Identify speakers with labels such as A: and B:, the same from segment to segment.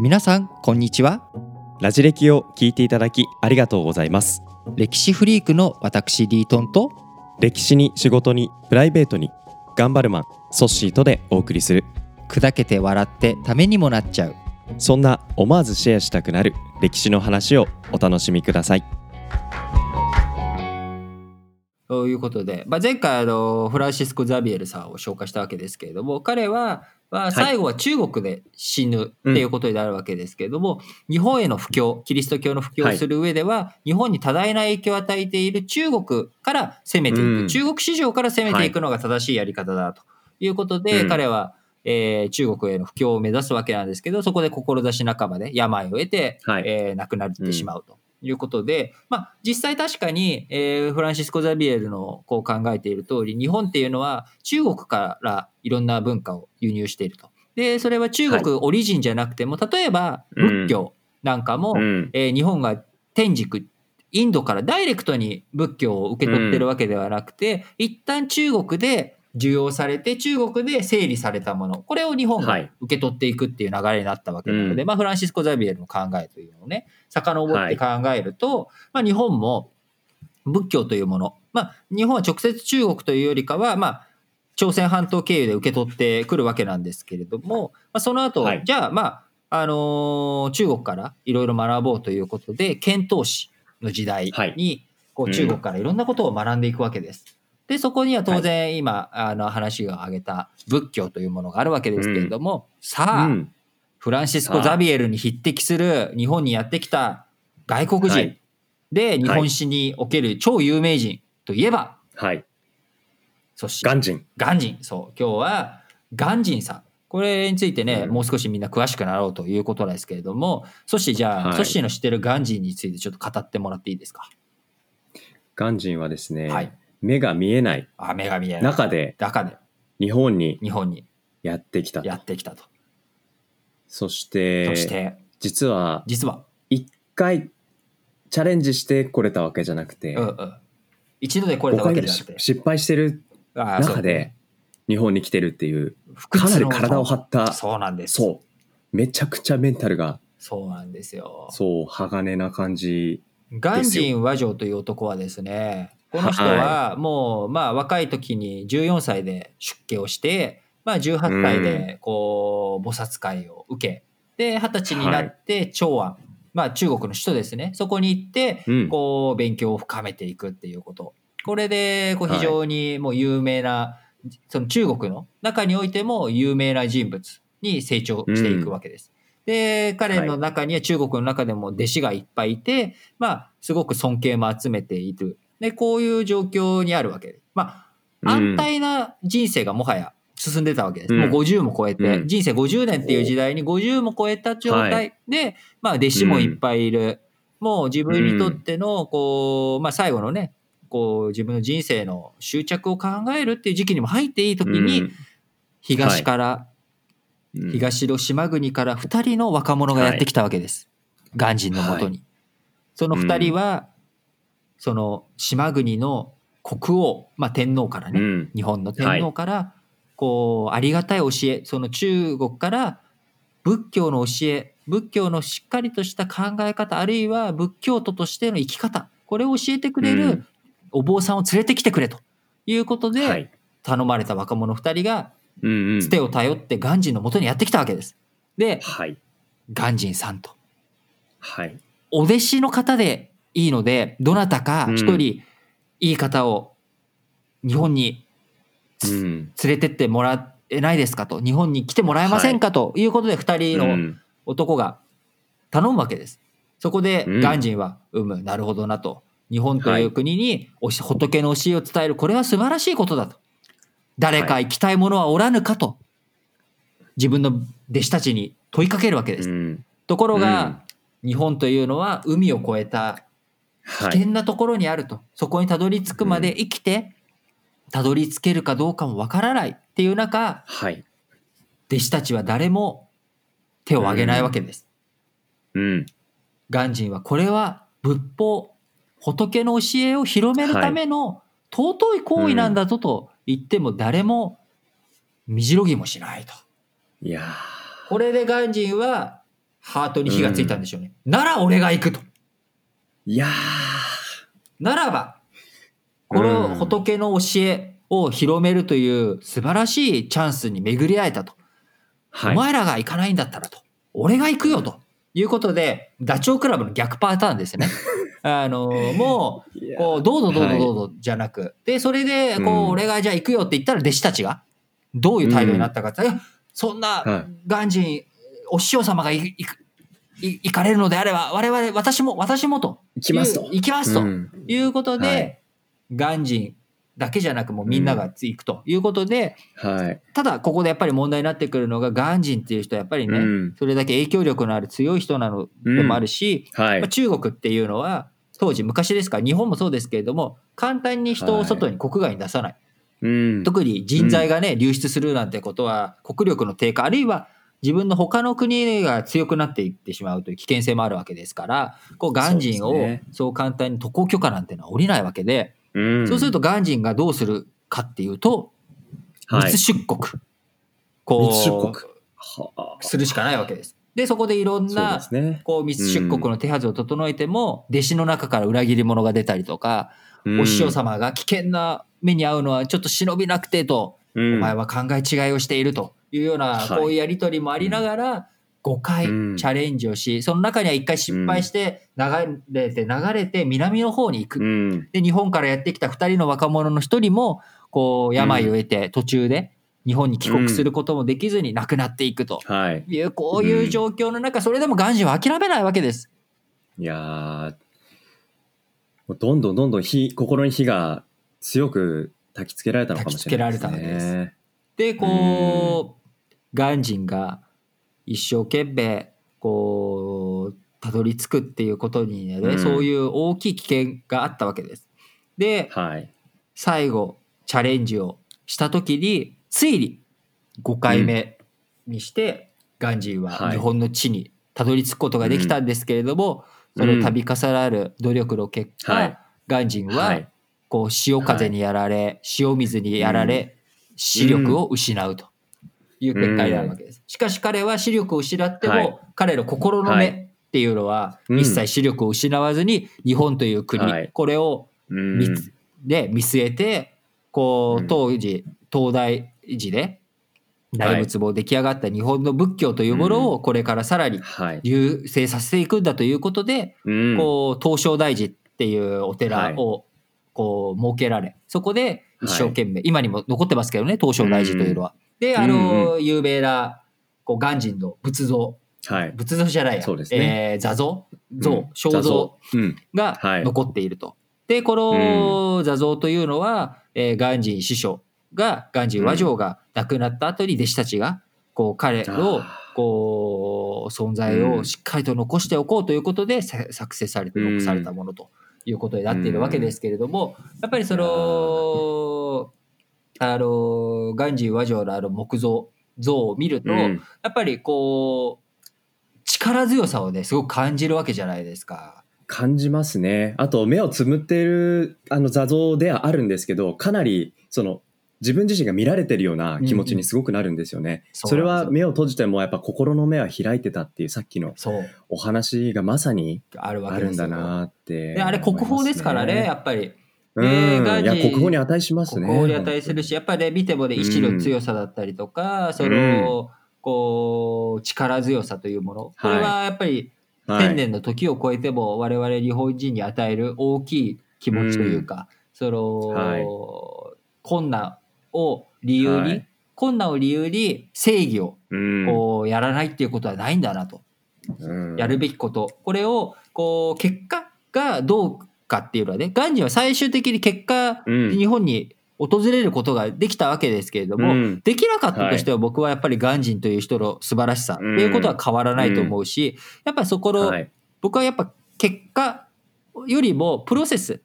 A: 皆さんこんにちは。
B: ラジ歴を聞いていただきありがとうございます。
A: 歴史フリークの私リートンと
B: 歴史に仕事にプライベートに頑張るマンソッシーとでお送りする。
A: 砕けて笑ってためにもなっちゃう。
B: そんな思わずシェアしたくなる歴史の話をお楽しみください。
A: ということで、まあ、前回あのフランシスコ・ザビエルさんを紹介したわけですけれども彼は、まあ、最後は中国で死ぬっていうことになるわけですけれども、日本への布教キリスト教の布教をする上では、日本に多大な影響を与えている中国から攻めていく、
B: うん。
A: 中国市場から攻めていくのが正しいやり方だということで、
B: うん。
A: 彼は、えー中国への布教を目指すわけなんですけどそこで志半ばで病を得て、
B: はい。
A: えー亡くなってしまうと。いうことで、まあ、実際確かに、えーフランシスコ・ザビエルのこう考えている通り日本っていうのは中国からいろんな文化を輸入していると。でそれは中国オリジンじゃなくても、例えば仏教なんかも、
B: うん。
A: えー日本が天竺インドからダイレクトに仏教を受け取ってるわけではなくて、一旦中国で受容されて中国で整理されたもの。これを日本が
B: はい。
A: 受け取っていくっていう流れになったわけなので、
B: うん。
A: まあ、フランシスコ・ザビエルの考えというのをね遡って考えると、まあ、日本も仏教というもの、まあ、日本は直接中国というよりかは、まあ、朝鮮半島経由で受け取ってくるわけなんですけれども、まあ、その後、
B: はい。
A: じゃあまああのー中国からいろいろ学ぼうということで遣唐使の時代
B: はい。
A: にこ
B: う
A: うん中国からいろんなことを学んでいくわけです。でそこには当然今、あの話が挙げた仏教というものがあるわけですけれども、さあ、
B: うん。
A: フランシスコ・ザビエルに匹敵する日本にやってきた外国人、
B: はい。
A: で日本史における超有名人といえば、
B: はい。
A: そして
B: 鑑真
A: 鑑真そう。今日は鑑真さん。これについてね、
B: うん。
A: もう少しみんな詳しくなろうということですけれどもそしてじゃあ、
B: はい。
A: ソッシーの知ってる鑑真についてちょっと語ってもらっていいですか？
B: 鑑真はですね、
A: はい
B: 目が見えない
A: あ目が見えない。
B: 中で
A: 中で。
B: 日本に
A: 日本に。
B: やってきたと。
A: やってきたと、
B: そして
A: そして
B: 実は
A: 実は、
B: 一回チャレンジしてこれたわけじゃなくて、
A: うんうん、一度で来れ
B: 5
A: たわ
B: 回ぐらい
A: けじゃなくて。
B: 失敗してる
A: あーそう
B: 中で日本に来てるっていう
A: 不屈の
B: かなり体を張った
A: そうなんです。
B: そう。めちゃくちゃメンタルが
A: そうなんですよ。
B: そう鋼な感じ
A: 鑑真和上という男はですねこの人はもうまあ若い時に14歳で出家をして、まあ、18歳でこう菩薩会を受けで二十歳になって長安、まあ中国の首都ですね。そこに行って
B: うん。
A: こう勉強を深めていくっていうこと。これでこう非常にもう有名な、その中国の中においても有名な人物に成長していくわけです。で彼の中には中国の中でも弟子がいっぱいいて、まあすごく尊敬も集めているでこういう状況にあるわけ。です。まあ安泰な人生がもはや進んでたわけです。
B: うん。
A: もう50も超えて、
B: うん。
A: 人生50年っていう時代に50も超えた状態。で、まあ弟子もいっぱいいる。もう自分にとっての、こう、まあ最後のね、こう自分の人生の執着を考えるっていう時期にも入っていい時に、
B: うん。
A: 東から、
B: うん。
A: 東の島国から2人の若者がやってきたわけです。鑑真のもとに。その2人は、その島国の国王、まあ天皇からね、
B: うん。
A: 日本の天皇から、こうありがたい教えその中国から仏教の教え仏教のしっかりとした考え方あるいは仏教徒としての生き方これを教えてくれる
B: うん。
A: お坊さんを連れてきてくれということで、
B: はい。
A: 頼まれた若者2人がつてを頼って鑑真のもとにやってきたわけです。で
B: はい。
A: 鑑真さんと。
B: はい。
A: お弟子の方でいいのでどなたか一人いい方を日本に
B: うん。
A: 連れてってもらえないですかと。日本に来てもらえませんかと。い。うことで2人の
B: うん。
A: 男が頼むわけです。そこで
B: うん。
A: 鑑真は「うむなるほどな」と。日本という国に仏の教えを伝えるこれは素晴らしいことだと。誰か行きたい者はおらぬかと。自分の弟子たちに問いかけるわけです。
B: うん。
A: ところが、日本というのは海を越えた危
B: はい。
A: 険なところにあると、そこにたどり着くまで生きて、たどり着けるかどうかもわからない。っていう中
B: はい。
A: 弟子たちは誰も手を挙げないわけです。
B: うん。
A: 鑑真はこれは仏法仏の教えを広めるための尊い行為なんだぞと言っても誰もみじろぎもしないと。
B: いや
A: これで鑑真はハートに火がついたんでしょうね。なら俺が行くと。
B: いや
A: ならば、この仏の教えを広めるという素晴らしいチャンスに巡り会えたと。
B: ーはい。
A: お前らが行かないんだったらと。俺が行くよと。いうことで、ダチョウ倶楽部の逆パターンですね。あの、もう、こう、どうぞどうぞ
B: はい
A: どうぞじゃなく、で、それで、こう、
B: うん。
A: 俺がじゃあ行くよって言ったら弟子たちが、どういう態度になったかって、いや、そんな
B: は、
A: 鑑真、お師匠様が行く行かれるのであれば、我々、私も、私もと。
B: 行きますと
A: 行きますと。
B: うん
A: いうことで、
B: はい
A: 鑑真だけじゃなくもうみんなが行くということで、
B: はい。
A: ただここでやっぱり問題になってくるのが鑑真っていう人はやっぱりね、
B: うん
A: それだけ影響力のある強い人なのでもあるし、
B: はい
A: まあ、。中国っていうのは当時昔ですから日本もそうですけれども簡単に人を外に国外に出さない、
B: うん。
A: 特に人材がね、流出するなんてことは国力の低下あるいは自分の他の国が強くなっていってしまうという危険性もあるわけですからこう鑑真を
B: そうですね。
A: そう簡単に渡航許可なんてのは下りないわけで、
B: うん。
A: そうすると鑑真がどうするかっていうと
B: はい。
A: 密出国、こ
B: 密出国。
A: う
B: はあ。
A: するしかないわけです。でそこでいろんな。こう密出国の手はずを整えても、弟子の中から裏切り者が出たりとか、
B: うん。
A: お師匠様が危険な目に遭うのはちょっと忍びなくてと、
B: うん。
A: お前は考え違いをしているというような、
B: はい
A: こういうやり取りもありながら、5回チ
B: うん
A: ャレンジをし、その中には1回失敗して、流れて流れて南の方に行く。
B: うん。
A: で、日本からやってきた2人の若者の1人も、こう、病を得て途中で日本に帰国することもできずに亡くなっていくと
B: はい。
A: いう、こういう状況の中、それでもガンジーは諦めないわけです。
B: いやどんどんどんどん火、心に火が強く焚きつけられたのかもしれないですね。
A: 焚きつけられたわけで、こう、ガンジンが一生懸命、こう、たどり着くっていうことにね、
B: うん。
A: そういう大きい危険があったわけです。で、
B: はい。
A: 最後、チャレンジをした時に、ついに5回目にして、ガンジーは
B: はい。
A: 日本の地にたどり着くことができたんですけれども、その度重なる努力の結果、
B: はい。
A: ガンジンは、
B: はい。
A: こう潮風にやられ、塩水にやられ、視力を失うという結果になるわけです。しかし彼は視力を失っても、
B: はい。
A: 彼の心の目っていうのは、
B: うん。
A: 一切視力を失わずに日本という国、
B: はい。
A: これを
B: うん。
A: 見つで見据えてこ
B: う
A: うん。当時東大時で大仏も出来上がった日本の仏教というものをこれからさらに
B: はい。
A: 優勢させていくんだということで、
B: うん。
A: こう東照大寺っていうお寺をこう設けられそこで一生懸命、今にも残ってますけどね東照大寺というのは。であの、有名なこう鑑真の仏像。
B: はい。
A: 仏像じゃないや、
B: そうですね。
A: えー座像？
B: うん。
A: 像。肖像。
B: うん。
A: が
B: はい。
A: 残っていると。でこの座像というのは、えー、鑑真師匠が鑑真和上が亡くなった後に弟子たちがこう彼の
B: あ
A: こう存在をしっかりと残しておこうということでさ作成されて残されたものということになっているわけですけれどもやっぱりそのあの鑑真和上のあの木像像を見ると、
B: うん
A: やっぱりこう力強さをねすごく感じるわけじゃないですか。
B: 感じますね。あと、目をつむっているあの座像ではあるんですけど、かなり、その、自分自身が見られてるような気持ちにすごくなるんですよね。
A: そう
B: それは目を閉じてもやっぱ心の目は開いてたっていうさっきのお話がまさに
A: ある
B: んだなって、
A: であれ国宝ですからねやっぱり。
B: うん、
A: ねガジ
B: いや国宝に値しますね。
A: 国宝に値するしやっぱりね見てもね意志の強さだったりとか、その、こう力強さというもの。これはやっぱり
B: はい。
A: 千年の時を超えても我々日本人に与える大きい気持ちというか、その、
B: はい。
A: 困難を理由に、
B: はい。
A: 困難を理由に正義を
B: うん。
A: こうやらないっていうことはないんだなと。
B: うん。
A: やるべきこと、これをこう結果がどうかっていうのはねガンジーは最終的に結果、
B: うん。
A: 日本に訪れることができたわけですけれども、
B: うん。
A: できなかったとしては僕はやっぱりガンジンという人の素晴らしさっていうことは変わらないと思うし、やっぱりそこの、
B: はい。
A: 僕はやっぱ結果よりもプロセス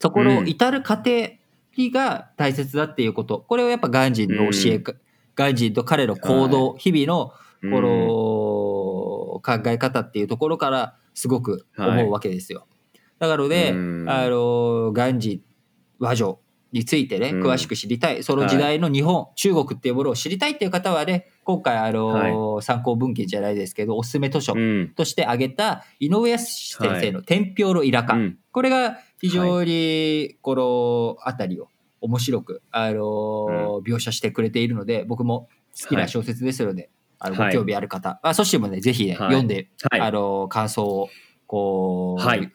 A: そこの至る過程が大切だっていうこと。これをやっぱガンジンの教え、ガンジンと彼の行動、日々のこの考え方っていうところからすごく思うわけですよ。だからで、
B: うん。
A: あのガンジ和上についてね
B: うん。
A: 詳しく知りたい、その時代の日本、中国っていうものを知りたいっていう方はね今回、あの、参考文献じゃないですけど、おすすめ図書
B: うん。
A: として挙げた井上康先生の天平のイラカ。
B: うん。
A: これが非常にこの辺りを面白く、あの描写してくれているので僕も好きな小説ですので、あの
B: はい
A: ご興味ある方、あそしてもねぜひね、
B: はい。
A: 読んで、
B: はい。
A: あの感想をこう、
B: はい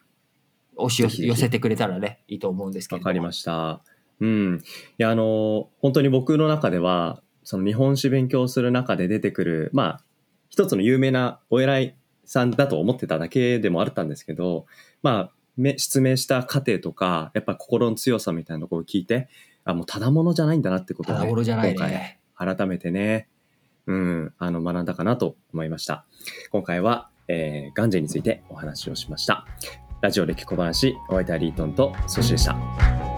A: 押し寄せてくれたらねいいと思うんですけれども
B: わかりました。うん。いや、あの、本当に僕の中では、その日本史勉強する中で出てくる、まあ、一つの有名なお偉いさんだと思ってただけでもあったんですけど、まあ、め失明した過程とか、やっぱ心の強さみたいなところを聞いて、あ、もうただものじゃないんだなってことを、ね、
A: ものじゃない
B: 今
A: ね
B: 回改めてね、うん、あの、学んだかなと思いました。今回は、えー、ガンジェについてお話をしました。ラジオ歴小話、お相手はリートンとソシでした。